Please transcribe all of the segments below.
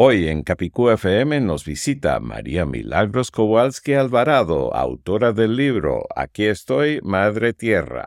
Hoy en Capicú FM nos visita María Milagros Kowalski Alvarado, autora del libro Aquí estoy, Madre Tierra.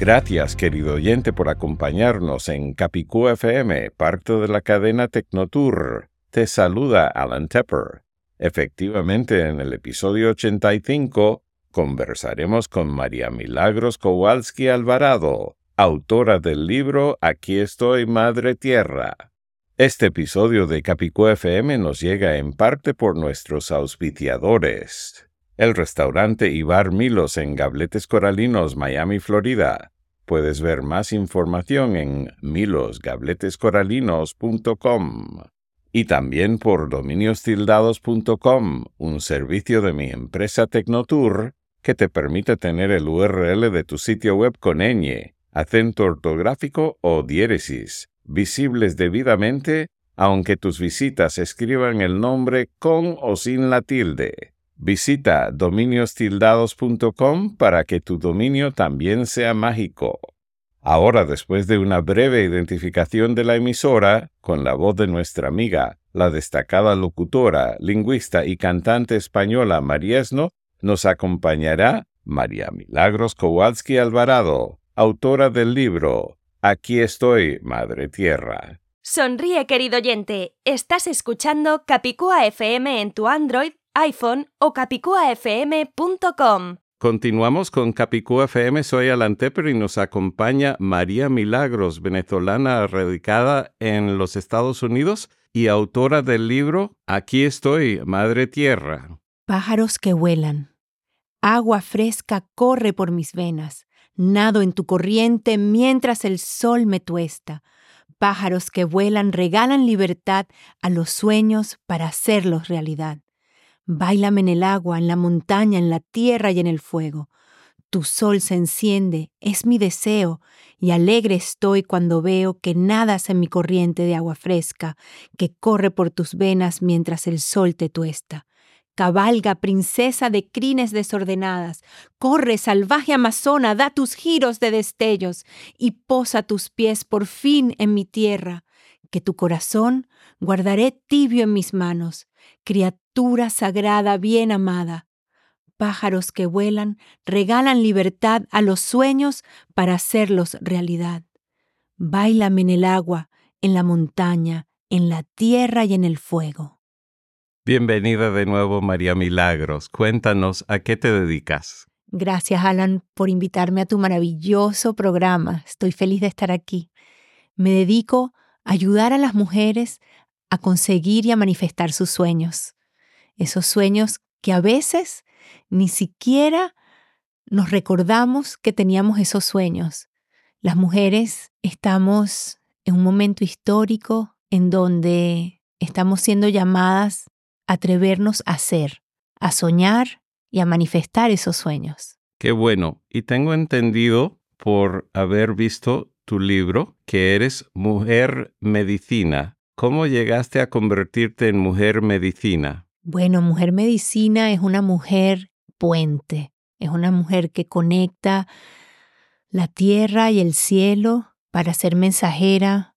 Gracias, querido oyente, por acompañarnos en Capicú FM, parte de la cadena Tecnotour. Te saluda Alan Tepper. Efectivamente, en el episodio 85 conversaremos con María Milagros Kowalski Alvarado, autora del libro Aquí estoy, Madre Tierra. Este episodio de Capicú FM nos llega en parte por nuestros auspiciadores. El restaurante Ibar Milos en Gabletes Coralinos, Miami, Florida. Puedes ver más información en milosgabletescoralinos.com. Y también por dominiostildados.com, un servicio de mi empresa Tecnotour que te permite tener el URL de tu sitio web con ñ, acento ortográfico o diéresis, visibles debidamente, aunque tus visitas escriban el nombre con o sin la tilde. Visita dominiostildados.com para que tu dominio también sea mágico. Ahora, después de una breve identificación de la emisora, con la voz de nuestra amiga, la destacada locutora, lingüista y cantante española Mariesno, nos acompañará María Milagros Kowalski Alvarado, autora del libro Aquí estoy, Madre Tierra. Sonríe, querido oyente. Estás escuchando Capicúa FM en tu Android, iPhone o capicuafm.com. Continuamos con Capicú FM, soy Alan Tepper y nos acompaña María Milagros, venezolana radicada en los Estados Unidos y autora del libro Aquí estoy, Madre Tierra. Pájaros que vuelan. Agua fresca corre por mis venas. Nado en tu corriente mientras el sol me tuesta. Pájaros que vuelan regalan libertad a los sueños para hacerlos realidad. Báilame en el agua, en la montaña, en la tierra y en el fuego. Tu sol se enciende, es mi deseo, y alegre estoy cuando veo que nadas en mi corriente de agua fresca, que corre por tus venas mientras el sol te tuesta. Cabalga, princesa de crines desordenadas, corre, salvaje amazona, da tus giros de destellos y posa tus pies por fin en mi tierra, que tu corazón guardaré tibio en mis manos, criatura sagrada bien amada. Pájaros que vuelan regalan libertad a los sueños para hacerlos realidad. Báilame en el agua, en la montaña, en la tierra y en el fuego. Bienvenida de nuevo, María Milagros. Cuéntanos a qué te dedicas. Gracias, Alan, por invitarme a tu maravilloso programa. Estoy feliz de estar aquí. Me dedico a ayudar a las mujeres a conseguir y a manifestar sus sueños. Esos sueños que a veces ni siquiera nos recordamos que teníamos esos sueños. Las mujeres estamos en un momento histórico en donde estamos siendo llamadas a atrevernos a ser, a soñar y a manifestar esos sueños. Qué bueno. Y tengo entendido por haber visto tu libro que eres mujer medicina. ¿Cómo llegaste a convertirte en mujer medicina? Bueno, mujer medicina es una mujer puente, es una mujer que conecta la tierra y el cielo para ser mensajera,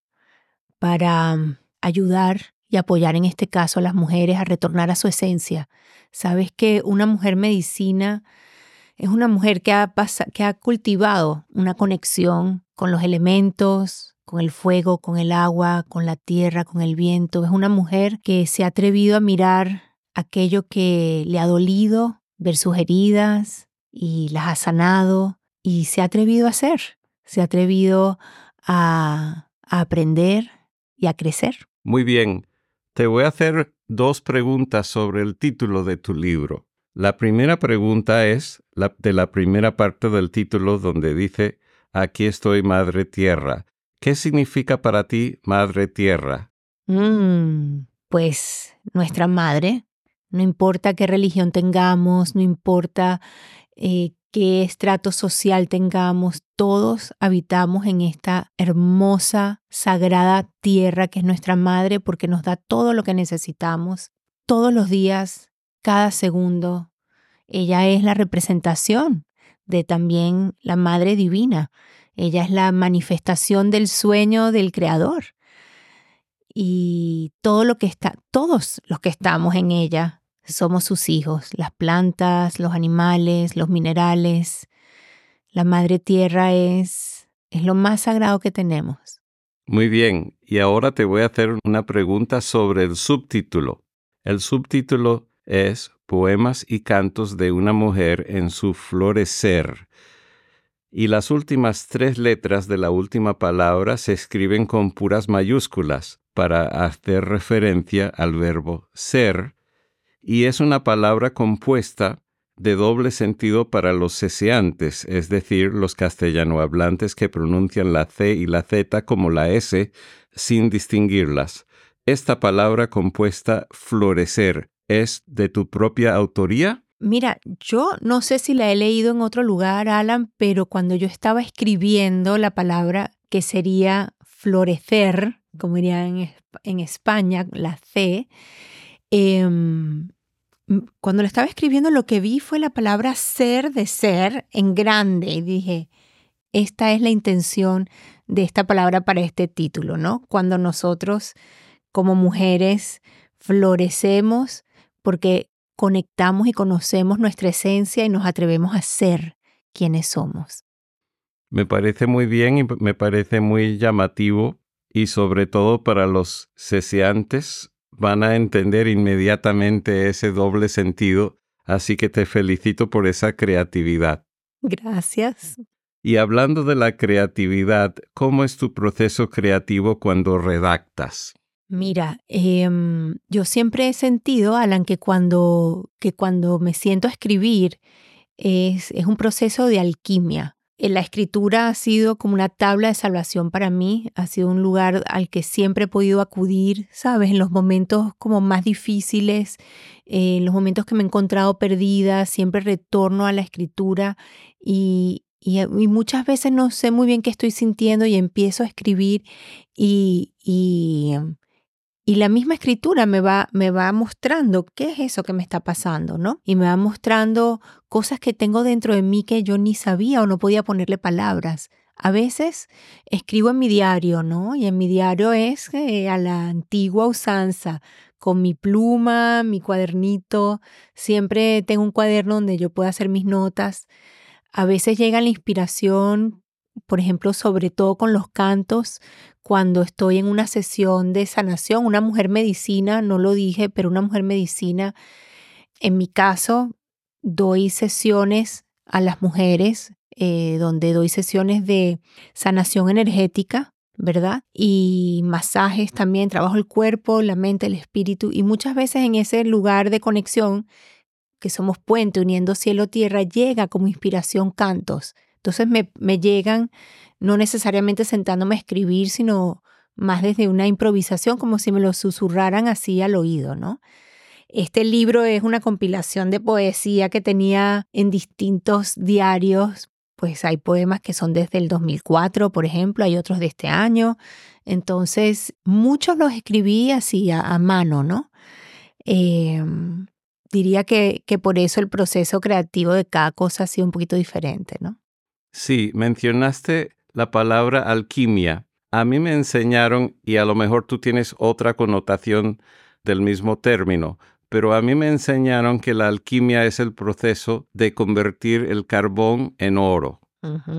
para um, ayudar y apoyar en este caso a las mujeres a retornar a su esencia. Sabes que una mujer medicina es una mujer que ha, cultivado una conexión con los elementos, con el fuego, con el agua, con la tierra, con el viento. Es una mujer que se ha atrevido a mirar aquello que le ha dolido, ver sus heridas y las ha sanado y se ha atrevido a hacer, se ha atrevido a aprender y a crecer. Muy bien, te voy a hacer dos preguntas sobre el título de tu libro. La primera pregunta es la, de la primera parte del título donde dice, Aquí estoy, Madre Tierra. ¿Qué significa para ti, Madre Tierra? Mm, pues nuestra madre, no importa qué religión tengamos, no importa eh, qué estrato social tengamos, todos habitamos en esta hermosa, sagrada tierra que es nuestra madre porque nos da todo lo que necesitamos todos los días, cada segundo. Ella es la representación de también la Madre Divina. Ella es la manifestación del sueño del Creador. Y todo lo que está, todos los que estamos en ella, somos sus hijos, las plantas, los animales, los minerales. La madre tierra es, es lo más sagrado que tenemos. Muy bien, y ahora te voy a hacer una pregunta sobre el subtítulo. El subtítulo es Poemas y cantos de una mujer en su florecer. Y las últimas tres letras de la última palabra se escriben con puras mayúsculas para hacer referencia al verbo ser y es una palabra compuesta de doble sentido para los ceseantes, es decir, los castellanohablantes que pronuncian la C y la Z como la S sin distinguirlas. Esta palabra compuesta florecer es de tu propia autoría? Mira, yo no sé si la he leído en otro lugar, Alan, pero cuando yo estaba escribiendo la palabra que sería florecer, como dirían en, España, la C, eh, cuando lo estaba escribiendo lo que vi fue la palabra ser de ser en grande y dije, esta es la intención de esta palabra para este título, ¿no? Cuando nosotros como mujeres florecemos porque conectamos y conocemos nuestra esencia y nos atrevemos a ser quienes somos. Me parece muy bien y me parece muy llamativo y sobre todo para los ceseantes van a entender inmediatamente ese doble sentido, así que te felicito por esa creatividad. Gracias. Y hablando de la creatividad, ¿cómo es tu proceso creativo cuando redactas? Mira, em, yo siempre he sentido, Alan, que cuando, que cuando me siento a escribir es, es un proceso de alquimia. Eh, la escritura ha sido como una tabla de salvación para mí, ha sido un lugar al que siempre he podido acudir, ¿sabes? En los momentos como más difíciles, eh, en los momentos que me he encontrado perdida, siempre retorno a la escritura y, y, muchas veces no sé muy bien qué estoy sintiendo y empiezo a escribir y, y y la misma escritura me va, me va mostrando qué es eso que me está pasando, ¿no? Y me va mostrando cosas que tengo dentro de mí que yo ni sabía o no podía ponerle palabras. A veces escribo en mi diario, ¿no? Y en mi diario es eh, a la antigua usanza, con mi pluma, mi cuadernito. Siempre tengo un cuaderno donde yo pueda hacer mis notas. A veces llega la inspiración, por ejemplo, sobre todo con los cantos, cuando estoy en una sesión de sanación, una mujer medicina, no lo dije, pero una mujer medicina, en mi caso, doy sesiones a las mujeres, eh, donde doy sesiones de sanación energética, ¿verdad? Y masajes también, trabajo el cuerpo, la mente, el espíritu, y muchas veces en ese lugar de conexión, que somos puente uniendo cielo-tierra, llega como inspiración cantos. Entonces me, llegan no necesariamente sentándome a escribir, sino más desde una improvisación, como si me lo susurraran así al oído, ¿no? Este libro es una compilación de poesía que tenía en distintos diarios, pues hay poemas que son desde el 2004, por ejemplo, hay otros de este año, entonces muchos los escribí así a, mano, ¿no? Em, diría que, que por eso el proceso creativo de cada cosa ha sido un poquito diferente, ¿no? Sí, mencionaste la palabra alquimia. A mí me enseñaron, y a lo mejor tú tienes otra connotación del mismo término, pero a mí me enseñaron que la alquimia es el proceso de convertir el carbón en oro.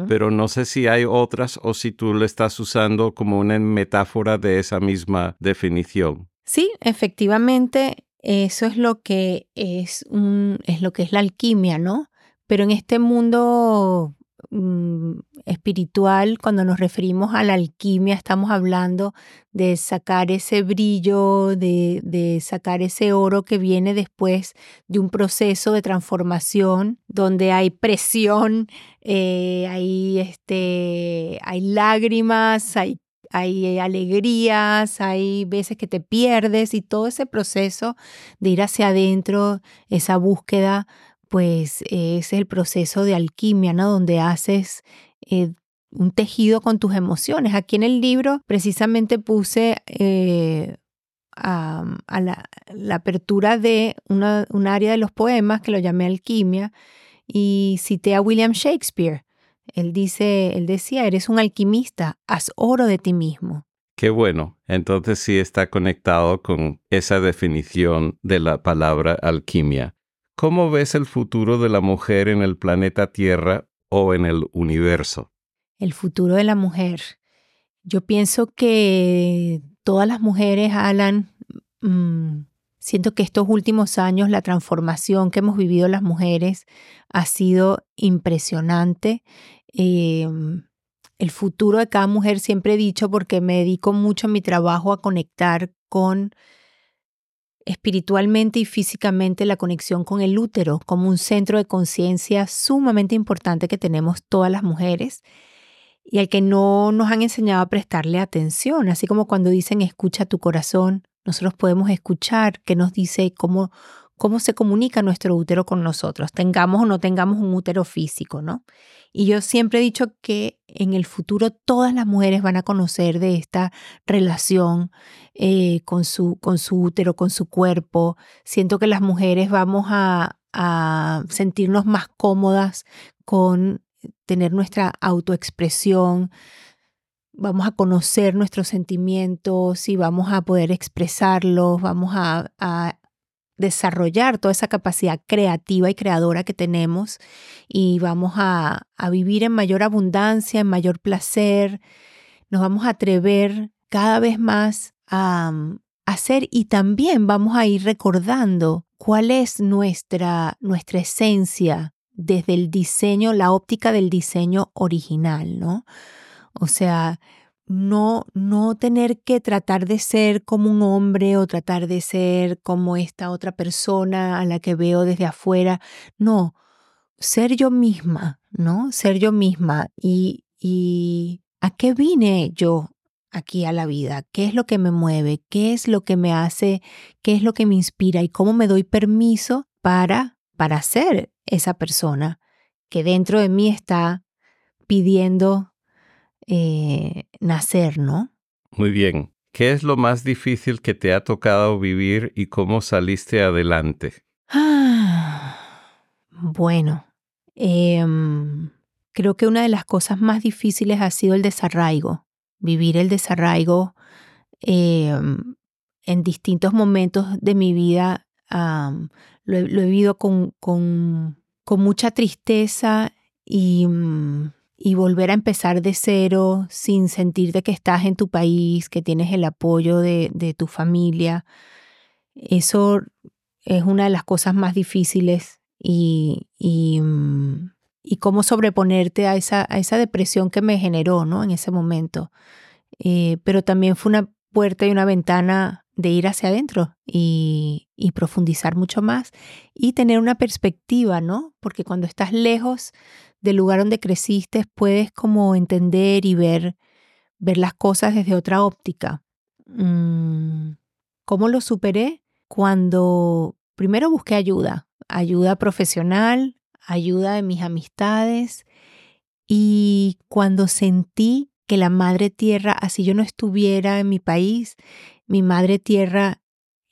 Pero no sé si hay otras o si tú lo estás usando como una metáfora de esa misma definición. Sí, efectivamente, eso es lo que es, un, es lo que es la alquimia, ¿no? pero en este mundo mm, espiritual, cuando nos referimos a la alquimia, estamos hablando de sacar ese brillo, de, de, sacar ese oro que viene después de un proceso de transformación donde hay presión, eh, hay, este, hay lágrimas, hay hay alegrías, hay veces que te pierdes y todo ese proceso de ir hacia adentro, esa búsqueda, pues es el proceso de alquimia, ¿no? Donde haces eh, un tejido con tus emociones. Aquí en el libro precisamente puse eh, a, la, apertura de una, un área de los poemas que lo llamé alquimia y cité a William Shakespeare. Él dice, él decía, eres un alquimista, haz oro de ti mismo. Qué bueno. Entonces sí está conectado con esa definición de la palabra alquimia. ¿Cómo ves el futuro de la mujer en el planeta Tierra o en el universo? El futuro de la mujer. Yo pienso que todas las mujeres, Alan, mm, siento que estos últimos años la transformación que hemos vivido las mujeres ha sido impresionante. Em, el futuro de cada mujer siempre he dicho porque me dedico mucho en mi trabajo a conectar con espiritualmente y físicamente la conexión con el útero como un centro de conciencia sumamente importante que tenemos todas las mujeres y al que no nos han enseñado a prestarle atención, así como cuando dicen escucha tu corazón, nosotros podemos escuchar qué nos dice cómo cómo se comunica nuestro útero con nosotros, tengamos o no tengamos un útero físico, ¿no? Y yo siempre he dicho que en el futuro todas las mujeres van a conocer de esta relación eh, con, su, con su útero, con su cuerpo. Siento que las mujeres vamos a, a sentirnos más cómodas con tener nuestra autoexpresión, vamos a conocer nuestros sentimientos y vamos a poder expresarlos, vamos a, a, desarrollar toda esa capacidad creativa y creadora que tenemos y vamos a, vivir en mayor abundancia, en mayor placer, nos vamos a atrever cada vez más a, hacer y también vamos a ir recordando cuál es nuestra, nuestra esencia desde el diseño, la óptica del diseño original, ¿no? O sea, no, no tener que tratar de ser como un hombre o tratar de ser como esta otra persona a la que veo desde afuera. No, ser yo misma, ¿no? Ser yo misma. Y, y ¿a qué vine yo aquí a la vida? ¿Qué es lo que me mueve? ¿Qué es lo que me hace? ¿Qué es lo que me inspira? ¿Y cómo me doy permiso para, para ser esa persona que dentro de mí está pidiendo eh, nacer, ¿no? Muy bien. ¿Qué es lo más difícil que te ha tocado vivir y cómo saliste adelante? Ah, bueno, em, creo que una de las cosas más difíciles ha sido el desarraigo, vivir el desarraigo em, en distintos momentos de mi vida. lo, he vivido con, con, con mucha tristeza y, mm, y volver a empezar de cero sin sentirte que estás en tu país, que tienes el apoyo de, tu familia. Eso es una de las cosas más difíciles y, y, mm, y cómo sobreponerte a esa, a esa depresión que me generó ¿no? en ese momento. Eh, pero también fue una puerta y una ventana de ir hacia adentro y, y, profundizar mucho más y tener una perspectiva, ¿no? Porque cuando estás lejos del lugar donde creciste, puedes como entender y ver, ver las cosas desde otra óptica. Mm, ¿Cómo lo superé? Cuando primero busqué ayuda, ayuda profesional, ayuda de mis amistades y cuando sentí que la madre tierra, así yo no estuviera en mi país, mi madre tierra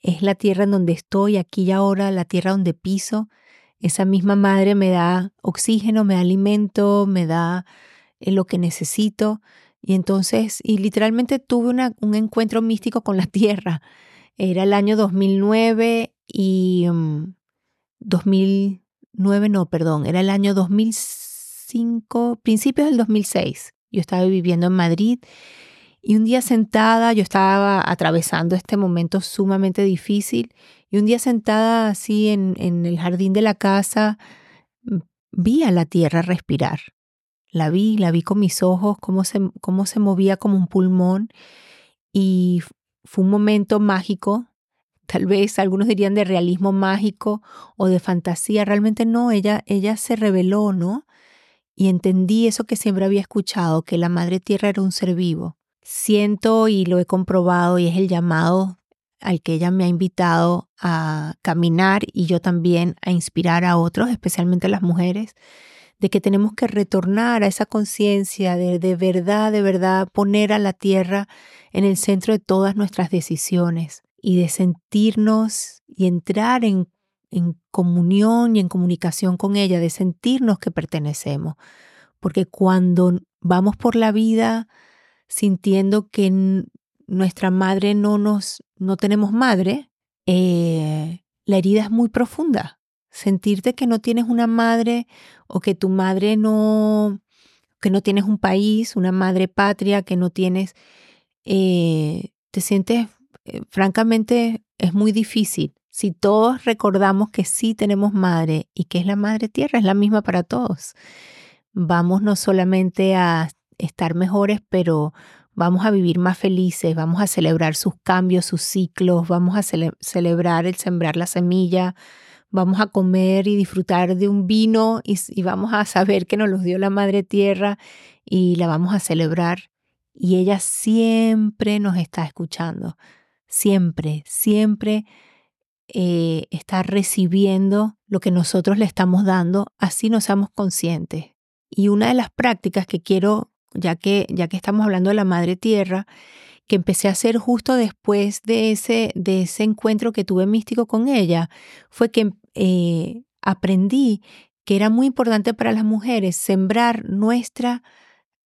es la tierra en donde estoy, aquí y ahora, la tierra donde piso, esa misma madre me da oxígeno, me da alimento, me da eh, lo que necesito. Y entonces, y literalmente tuve un encuentro místico con la tierra. Era el año 2009 y 2009, mm, no, perdón, era el año 2005, principios del 2006. Yo estaba viviendo en Madrid y un día sentada, yo estaba atravesando este momento sumamente difícil y un día sentada así en, en el jardín de la casa, vi a la tierra respirar. La vi, la vi con mis ojos, cómo se, cómo se movía como un pulmón y fue un momento mágico, tal vez algunos dirían de realismo mágico o de fantasía, realmente no, ella, ella se reveló, ¿no? Y entendí eso que siempre había escuchado, que la Madre Tierra era un ser vivo. Siento y lo he comprobado y es el llamado al que ella me ha invitado a caminar y yo también a inspirar a otros, especialmente a las mujeres, de que tenemos que retornar a esa conciencia de de verdad, de verdad poner a la tierra en el centro de todas nuestras decisiones y de sentirnos y entrar en, en comunión y en comunicación con ella, de sentirnos que pertenecemos. Porque cuando vamos por la vida sintiendo que nuestra madre no nos, no tenemos madre, eh, la herida es muy profunda. Sentirte que no tienes una madre o que tu madre no, que no tienes un país, una madre patria, que no tienes eh, te sientes, eh, francamente, es muy difícil. Si todos recordamos que sí tenemos madre y que es la madre tierra, es la misma para todos. Vamos no solamente a estar mejores, pero vamos a vivir más felices, vamos a celebrar sus cambios, sus ciclos, vamos a celebrar el sembrar la semilla, vamos a comer y disfrutar de un vino y, vamos a saber que nos los dio la Madre Tierra y la vamos a celebrar y ella siempre nos está escuchando, siempre, siempre eh, está recibiendo lo que nosotros le estamos dando, así nos seamos conscientes. Y una de las prácticas que quiero, ya que, ya que estamos hablando de la Madre Tierra, que empecé a hacer justo después de ese, de ese encuentro que tuve místico con ella, fue que eh, aprendí que era muy importante para las mujeres sembrar nuestra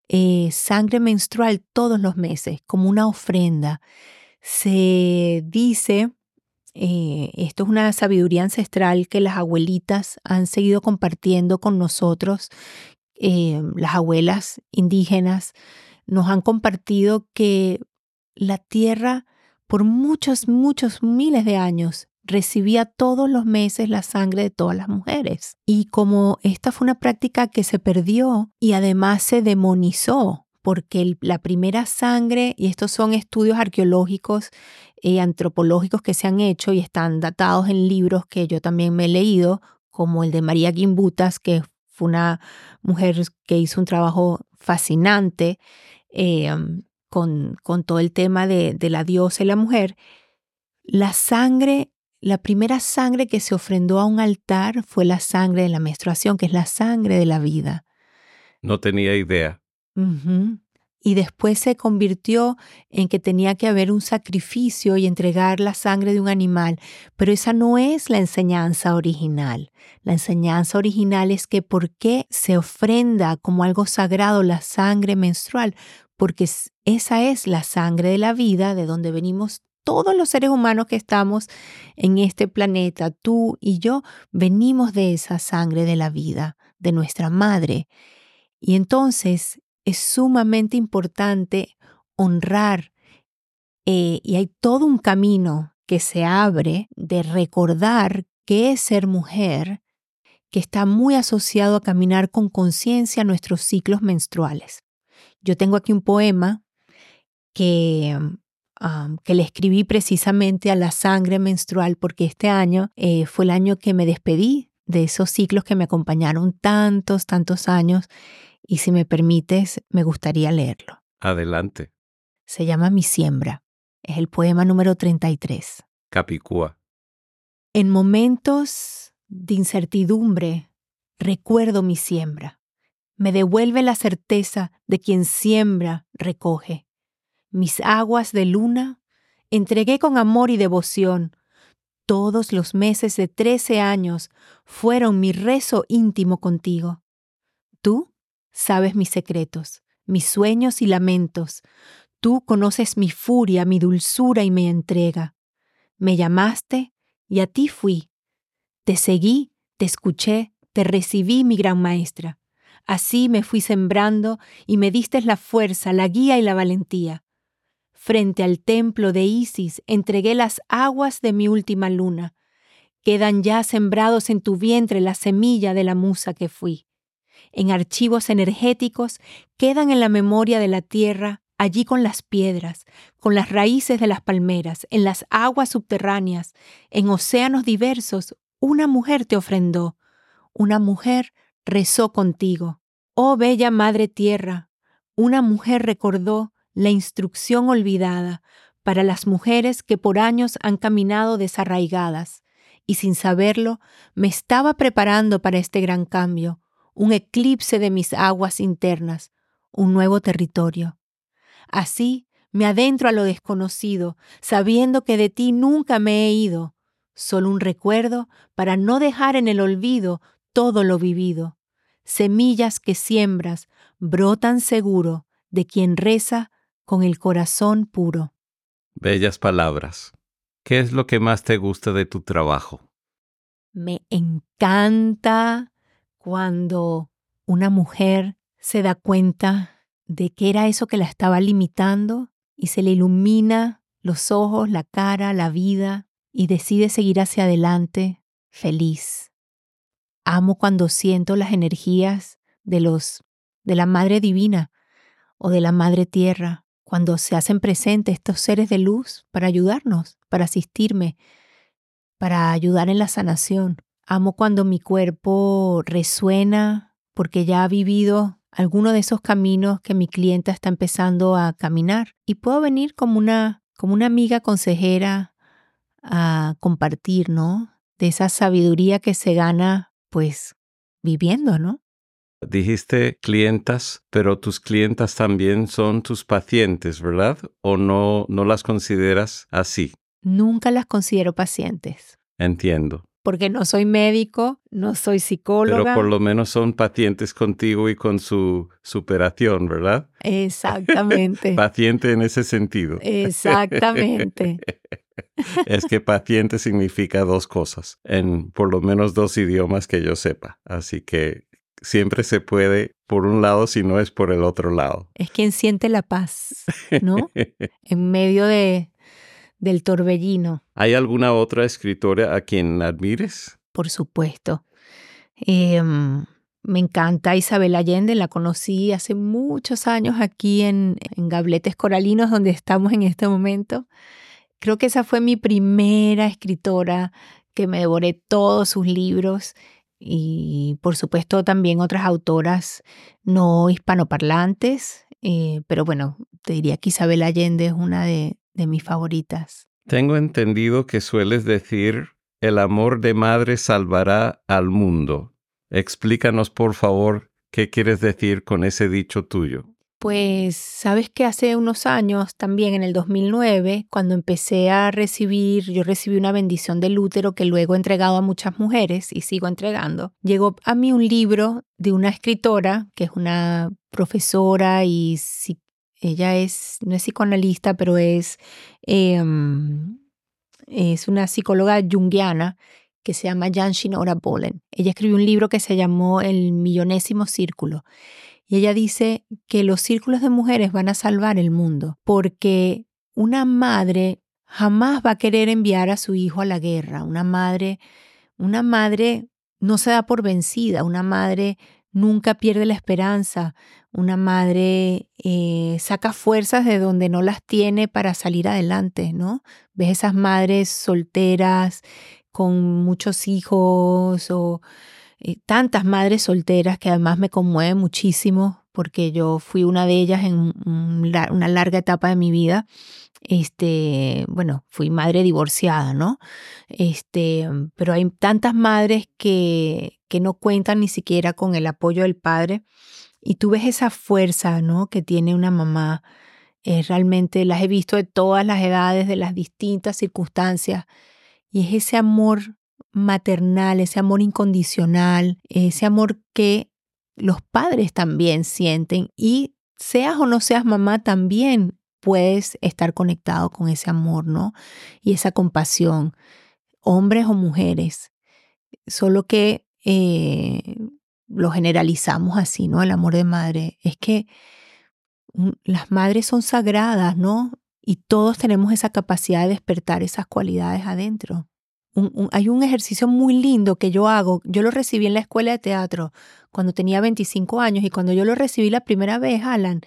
eh, sangre menstrual todos los meses como una ofrenda. Se dice, eh, esto es una sabiduría ancestral que las abuelitas han seguido compartiendo con nosotros, eh, las abuelas indígenas nos han compartido que la tierra por muchos, muchos miles de años recibía todos los meses la sangre de todas las mujeres. Y como esta fue una práctica que se perdió y además se demonizó, porque la primera sangre, y estos son estudios arqueológicos y antropológicos que se han hecho y están datados en libros que yo también me he leído, como el de María Gimbutas, que fue una mujer que hizo un trabajo fascinante eh, con, con, todo el tema de, de la diosa y la mujer. La sangre la primera sangre que se ofrendó a un altar fue la sangre de la menstruación, que es la sangre de la vida. No tenía idea. Y después se convirtió en que tenía que haber un sacrificio y entregar la sangre de un animal. Pero esa no es la enseñanza original. La enseñanza original es que por qué se ofrenda como algo sagrado la sangre menstrual, porque esa es la sangre de la vida de donde venimos todos los seres humanos que estamos en este planeta, tú y yo, venimos de esa sangre de la vida, de nuestra madre. Y entonces es sumamente importante honrar eh, y hay todo un camino que se abre de recordar qué es ser mujer, que está muy asociado a caminar con conciencia nuestros ciclos menstruales. Yo tengo aquí un poema que que le escribí precisamente a la sangre menstrual porque este año eh, fue el año que me despedí de esos ciclos que me acompañaron tantos, tantos años y si me permites me gustaría leerlo. Adelante. Se llama Mi siembra. Es el poema número 33. Capicúa. En momentos de incertidumbre recuerdo mi siembra. Me devuelve la certeza de quien siembra recoge mis aguas de luna, entregué con amor y devoción. Todos los meses de trece años fueron mi rezo íntimo contigo. Tú sabes mis secretos, mis sueños y lamentos. Tú conoces mi furia, mi dulzura y mi entrega. Me llamaste y a ti fui. Te seguí, te escuché, te recibí, mi gran maestra. Así me fui sembrando y me diste la fuerza, la guía y la valentía. Frente al templo de Isis entregué las aguas de mi última luna. quedan ya sembrados en tu vientre la semilla de la musa que fui. En archivos energéticos quedan en la memoria de la tierra, allí con las piedras, con las raíces de las palmeras, en las aguas subterráneas, en océanos diversos, una mujer te ofrendó, una mujer rezó contigo. Oh bella Madre Tierra, una mujer recordó la instrucción olvidada para las mujeres que por años han caminado desarraigadas, y sin saberlo me estaba preparando para este gran cambio, un eclipse de mis aguas internas, un nuevo territorio. Así me adentro a lo desconocido, sabiendo que de ti nunca me he ido, solo un recuerdo para no dejar en el olvido todo lo vivido. Semillas que siembras brotan seguro de quien reza con el corazón puro. Bellas palabras. ¿Qué es lo que más te gusta de tu trabajo? Me encanta cuando una mujer se da cuenta de qué era eso que la estaba limitando y se le ilumina los ojos, la cara, la vida y decide seguir hacia adelante feliz. Amo cuando siento las energías de los de la Madre Divina o de la Madre Tierra, cuando se hacen presentes estos seres de luz para ayudarnos, para asistirme, para ayudar en la sanación. Amo cuando mi cuerpo resuena porque ya ha vivido alguno de esos caminos que mi clienta está empezando a caminar y puedo venir como una, como una amiga consejera a compartir, ¿no? De esa sabiduría que se gana, pues, viviendo, ¿no? Dijiste clientas, pero tus clientas también son tus pacientes, ¿verdad? ¿O no, no las consideras así? Nunca las considero pacientes. Entiendo porque no soy médico, no soy psicóloga. Pero por lo menos son pacientes contigo y con su superación, ¿verdad? Exactamente. Paciente en ese sentido. Exactamente. es que paciente significa dos cosas, en por lo menos dos idiomas que yo sepa. Así que siempre se puede por un lado si no es por el otro lado. Es quien siente la paz, ¿no? en medio de, del torbellino. ¿Hay alguna otra escritora a quien admires? Por supuesto. Em, me encanta Isabel Allende, la conocí hace muchos años aquí en, en Gabletes Coralinos, donde estamos en este momento. Creo que esa fue mi primera escritora que me devoré todos sus libros y por supuesto también otras autoras no hispanoparlantes, eh, pero bueno, te diría que Isabel Allende es una de, de mis favoritas. Tengo entendido que sueles decir, el amor de madre salvará al mundo. Explícanos, por favor, qué quieres decir con ese dicho tuyo. Pues sabes que hace unos años, también en el 2009, cuando empecé a recibir, yo recibí una bendición del útero que luego he entregado a muchas mujeres y sigo entregando. Llegó a mí un libro de una escritora que es una profesora y ella es, no es psicoanalista, pero es, em, es una psicóloga junguiana que se llama Jan Shinora Bolen. Ella escribió un libro que se llamó El Millonésimo Círculo. Y ella dice que los círculos de mujeres van a salvar el mundo, porque una madre jamás va a querer enviar a su hijo a la guerra. Una madre, una madre no se da por vencida, una madre nunca pierde la esperanza, una madre eh, saca fuerzas de donde no las tiene para salir adelante, ¿no? Ves esas madres solteras con muchos hijos o eh, tantas madres solteras que además me conmueve muchísimo porque yo fui una de ellas en una larga etapa de mi vida. Este, bueno, fui madre divorciada, ¿no? Este, pero hay tantas madres que, que no cuentan ni siquiera con el apoyo del padre y tú ves esa fuerza, ¿no? Que tiene una mamá. Eh, realmente las he visto de todas las edades, de las distintas circunstancias. Y es ese amor maternal, ese amor incondicional, ese amor que los padres también sienten. Y seas o no seas mamá, también puedes estar conectado con ese amor, ¿no? Y esa compasión, hombres o mujeres. Solo que eh, lo generalizamos así, ¿no? El amor de madre. Es que las madres son sagradas, ¿no? Y todos tenemos esa capacidad de despertar esas cualidades adentro. hay un ejercicio muy lindo que yo hago. Yo lo recibí en la escuela de teatro cuando tenía 25 años y cuando yo lo recibí la primera vez, Alan,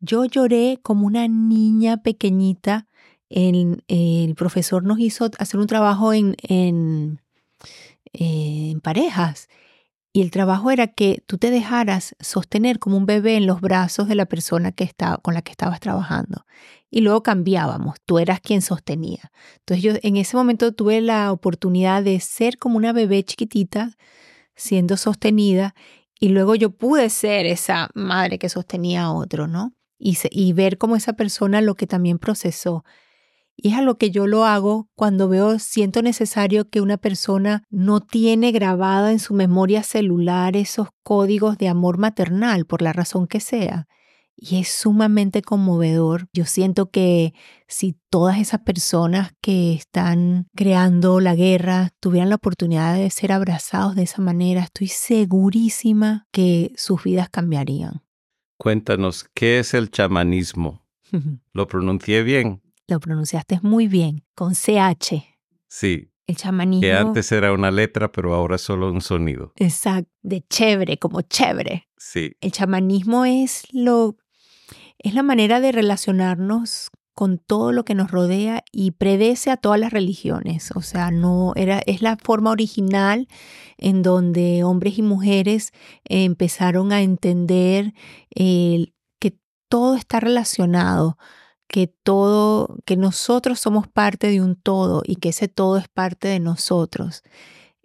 yo lloré como una niña pequeñita. El, profesor nos hizo hacer un trabajo en parejas y el trabajo era que tú te dejaras sostener como un bebé en los brazos de la persona que estaba, con la que estabas trabajando. Y luego cambiábamos, tú eras quien sostenía. Entonces yo en ese momento tuve la oportunidad de ser como una bebé chiquitita, siendo sostenida, y luego yo pude ser esa madre que sostenía a otro, ¿no? Y, ver cómo esa persona lo que también procesó y es a lo que yo lo hago cuando veo, siento necesario que una persona no tiene grabada en su memoria celular esos códigos de amor maternal, por la razón que sea. Y es sumamente conmovedor. Yo siento que si todas esas personas que están creando la guerra tuvieran la oportunidad de ser abrazados de esa manera, estoy segurísima que sus vidas cambiarían. Cuéntanos, ¿qué es el chamanismo? ¿Lo pronuncié bien? Lo pronunciaste muy bien, con CH. Sí. El chamanismo. Que antes era una letra, pero ahora es solo un sonido. Exacto, de chévere, como chévere. Sí. El chamanismo es lo es la manera de relacionarnos con todo lo que nos rodea y predece a todas las religiones. O sea, no era, es la forma original en donde hombres y mujeres empezaron a entender que todo está relacionado que todo, que nosotros somos parte de un todo y que ese todo es parte de nosotros.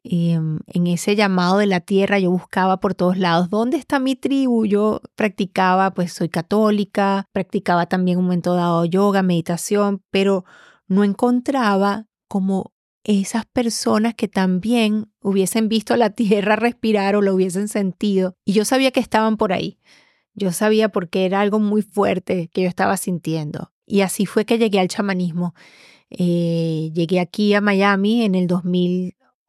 Em, en ese llamado de la tierra yo buscaba por todos lados, ¿dónde está mi tribu? Yo practicaba, pues soy católica, practicaba también un momento dado yoga, meditación, pero no encontraba como esas personas que también hubiesen visto la tierra respirar o lo hubiesen sentido. Y yo sabía que estaban por ahí. Yo sabía porque era algo muy fuerte que yo estaba sintiendo. Y así fue que llegué al chamanismo. Eh, llegué aquí a Miami en el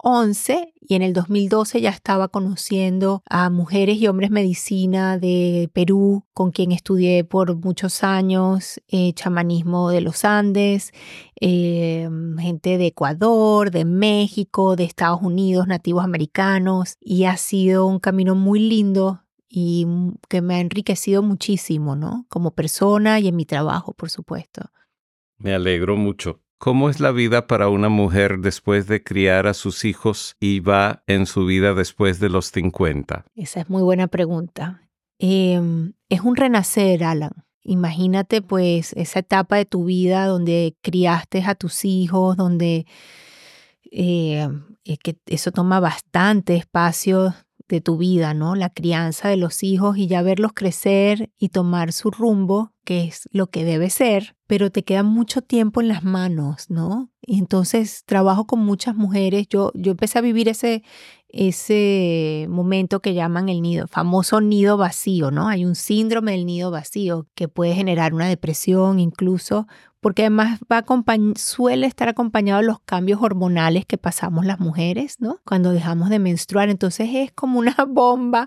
2011 y en el 2012 ya estaba conociendo a mujeres y hombres medicina de Perú, con quien estudié por muchos años, eh, chamanismo de los Andes, eh, gente de Ecuador, de México, de Estados Unidos, nativos americanos, y ha sido un camino muy lindo y que me ha enriquecido muchísimo, ¿no? Como persona y en mi trabajo, por supuesto. Me alegro mucho. ¿Cómo es la vida para una mujer después de criar a sus hijos y va en su vida después de los 50? Esa es muy buena pregunta. Em, es un renacer, Alan. Imagínate pues esa etapa de tu vida donde criaste a tus hijos, donde eh, eso toma bastante espacio de tu vida, ¿no? La crianza de los hijos y ya verlos crecer y tomar su rumbo, que es lo que debe ser, pero te queda mucho tiempo en las manos, ¿no? Y entonces trabajo con muchas mujeres. Yo, yo empecé a vivir ese, ese momento que llaman el nido, famoso nido vacío, ¿no? Hay un síndrome del nido vacío que puede generar una depresión incluso porque además suele estar acompañado de los cambios hormonales que pasamos las mujeres, ¿no? Cuando dejamos de menstruar, entonces es como una bomba.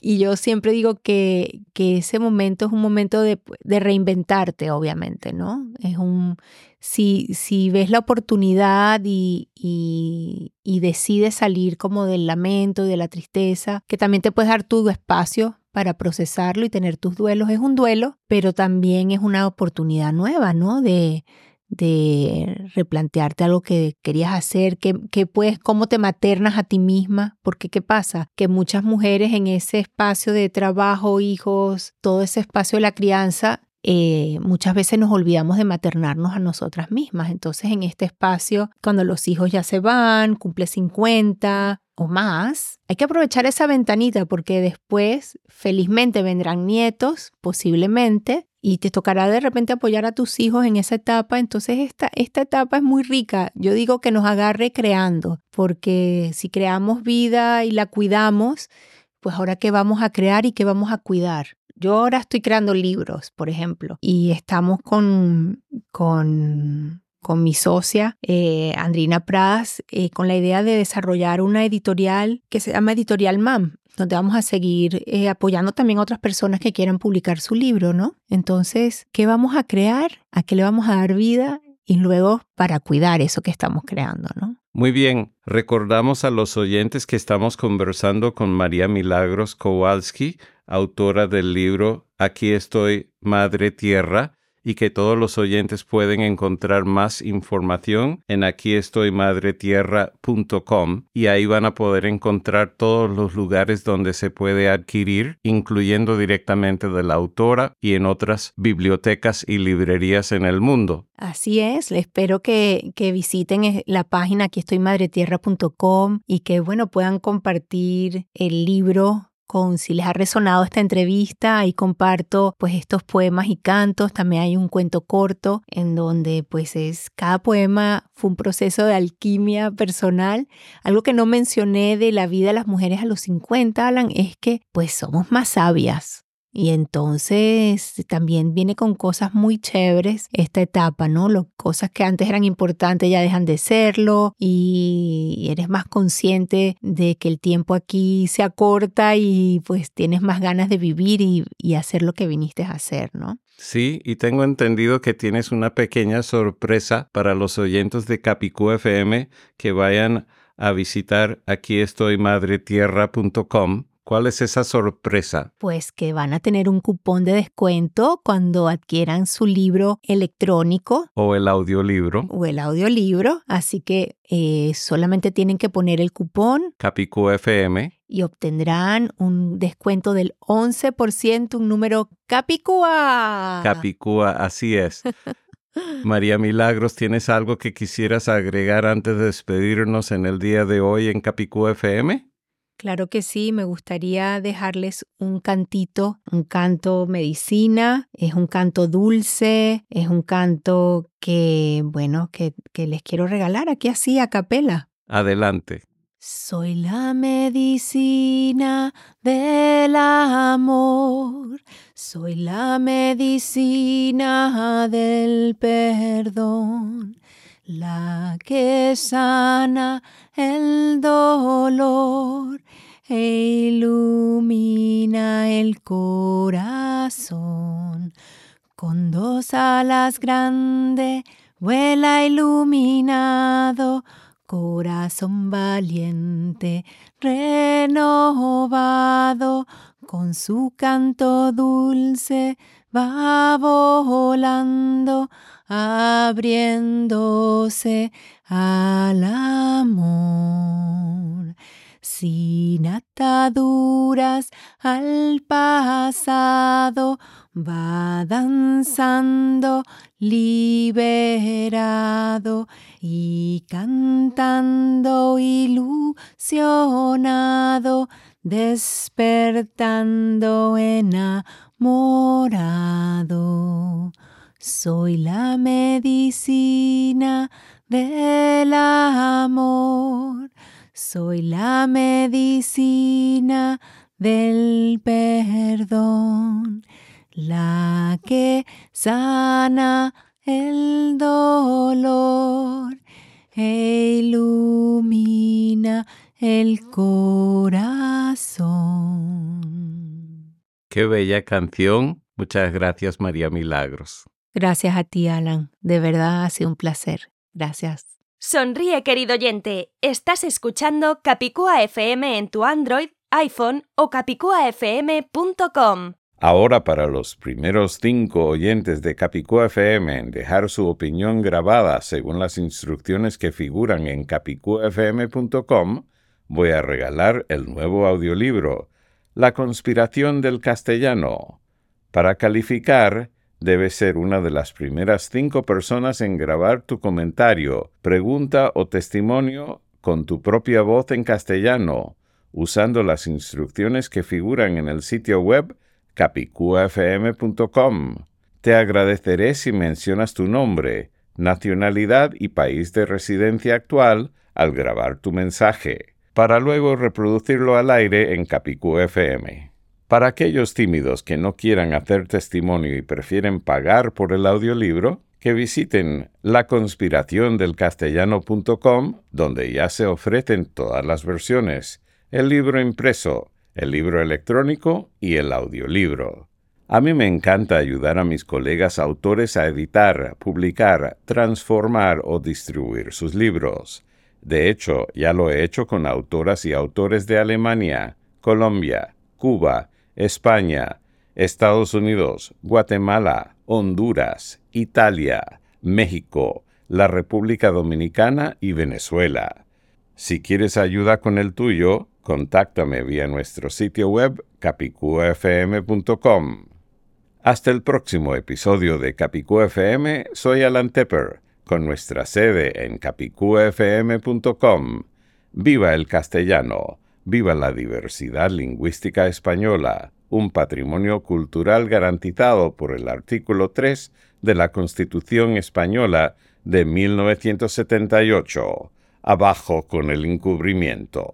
Y yo siempre digo que, que ese momento es un momento de, reinventarte, obviamente, ¿no? Es un, si, si ves la oportunidad y, y, y decides salir como del lamento, de la tristeza, que también te puedes dar tu espacio para procesarlo y tener tus duelos. Es un duelo, pero también es una oportunidad nueva, ¿no? De, de replantearte algo que querías hacer, que, que puedes, cómo te maternas a ti misma, porque ¿qué pasa? Que muchas mujeres en ese espacio de trabajo, hijos, todo ese espacio de la crianza, eh, muchas veces nos olvidamos de maternarnos a nosotras mismas. Entonces, en este espacio, cuando los hijos ya se van, cumple 50, o más, hay que aprovechar esa ventanita porque después felizmente vendrán nietos, posiblemente, y te tocará de repente apoyar a tus hijos en esa etapa. Entonces esta, esta etapa es muy rica. Yo digo que nos agarre creando, porque si creamos vida y la cuidamos, pues ahora qué vamos a crear y qué vamos a cuidar. Yo ahora estoy creando libros, por ejemplo, y estamos con, con con mi socia, eh, Andrina Pradas, eh, con la idea de desarrollar una editorial que se llama Editorial MAM, donde vamos a seguir eh, apoyando también a otras personas que quieran publicar su libro, ¿no? Entonces, ¿qué vamos a crear? ¿A qué le vamos a dar vida? y luego para cuidar eso que estamos creando, ¿no? Muy bien, recordamos a los oyentes que estamos conversando con María Milagros Kowalski, autora del libro Aquí estoy, Madre Tierra, y que todos los oyentes pueden encontrar más información en aquiestoymadretierra.com y ahí van a poder encontrar todos los lugares donde se puede adquirir, incluyendo directamente de la autora y en otras bibliotecas y librerías en el mundo. Así es, espero que, que visiten eh, la página aquiestoymadretierra.com y que bueno puedan compartir el libro con si les ha resonado esta entrevista. Ahí comparto pues estos poemas y cantos. También hay un cuento corto en donde pues es cada poema fue un proceso de alquimia personal. Algo que no mencioné de la vida de las mujeres a los 50, Alan, es que pues somos más sabias. Y entonces también viene con cosas muy chéveres esta etapa, ¿no? Las cosas que antes eran importantes ya dejan de serlo y eres más consciente de que el tiempo aquí se acorta y pues tienes más ganas de vivir y, hacer lo que viniste a hacer, ¿no? Sí, y tengo entendido que tienes una pequeña sorpresa para los oyentes de Capicú FM que vayan a visitar aquí estoy madretierra.com ¿Cuál es esa sorpresa? Pues que van a tener un cupón de descuento cuando adquieran su libro electrónico. O el audiolibro. O el audiolibro. Así que eh, solamente tienen que poner el cupón. Capicú FM. Y obtendrán un descuento del 11%, un número Capicúa. Capicúa, así es. María Milagros, ¿tienes algo que quisieras agregar antes de despedirnos en el día de hoy en Capicú FM? Claro que sí, me gustaría dejarles un cantito, un canto medicina, es un canto dulce, es un canto que, bueno, que, que les quiero regalar aquí así a capela. Adelante. Soy la medicina del amor, soy la medicina del perdón la que sana el dolor e ilumina el corazón. Con dos alas grandes vuela iluminado, corazón valiente, renovado, con su canto dulce va volando abriéndose al amor. Sin ataduras al pasado, va danzando liberado y cantando ilusionado, despertando enamorado. Soy la medicina del amor, soy la medicina del perdón, la que sana el dolor e ilumina el corazón. Qué bella canción. Muchas gracias, María Milagros. Gracias a ti, Alan. De verdad ha sido un placer. Gracias. Sonríe, querido oyente. Estás escuchando Capicúa FM en tu Android, iPhone o capicuafm.com. Ahora para los primeros cinco oyentes de Capicúa FM en dejar su opinión grabada según las instrucciones que figuran en capicuafm.com, voy a regalar el nuevo audiolibro, La conspiración del castellano. Para calificar, debes ser una de las primeras cinco personas en grabar tu comentario, pregunta o testimonio con tu propia voz en castellano, usando las instrucciones que figuran en el sitio web capicuafm.com. Te agradeceré si mencionas tu nombre, nacionalidad y país de residencia actual al grabar tu mensaje, para luego reproducirlo al aire en Capicú FM. Para aquellos tímidos que no quieran hacer testimonio y prefieren pagar por el audiolibro, que visiten laconspiraciondelcastellano.com, donde ya se ofrecen todas las versiones, el libro impreso, el libro electrónico y el audiolibro. A mí me encanta ayudar a mis colegas autores a editar, publicar, transformar o distribuir sus libros. De hecho, ya lo he hecho con autoras y autores de Alemania, Colombia, Cuba, España, Estados Unidos, Guatemala, Honduras, Italia, México, la República Dominicana y Venezuela. Si quieres ayuda con el tuyo, contáctame vía nuestro sitio web capicufm.com. Hasta el próximo episodio de Capicú FM, soy Alan Tepper, con nuestra sede en capicufm.com. ¡Viva el castellano! ¡Viva la diversidad lingüística española! Un patrimonio cultural garantizado por el artículo 3 de la Constitución Española de 1978. Abajo con el encubrimiento.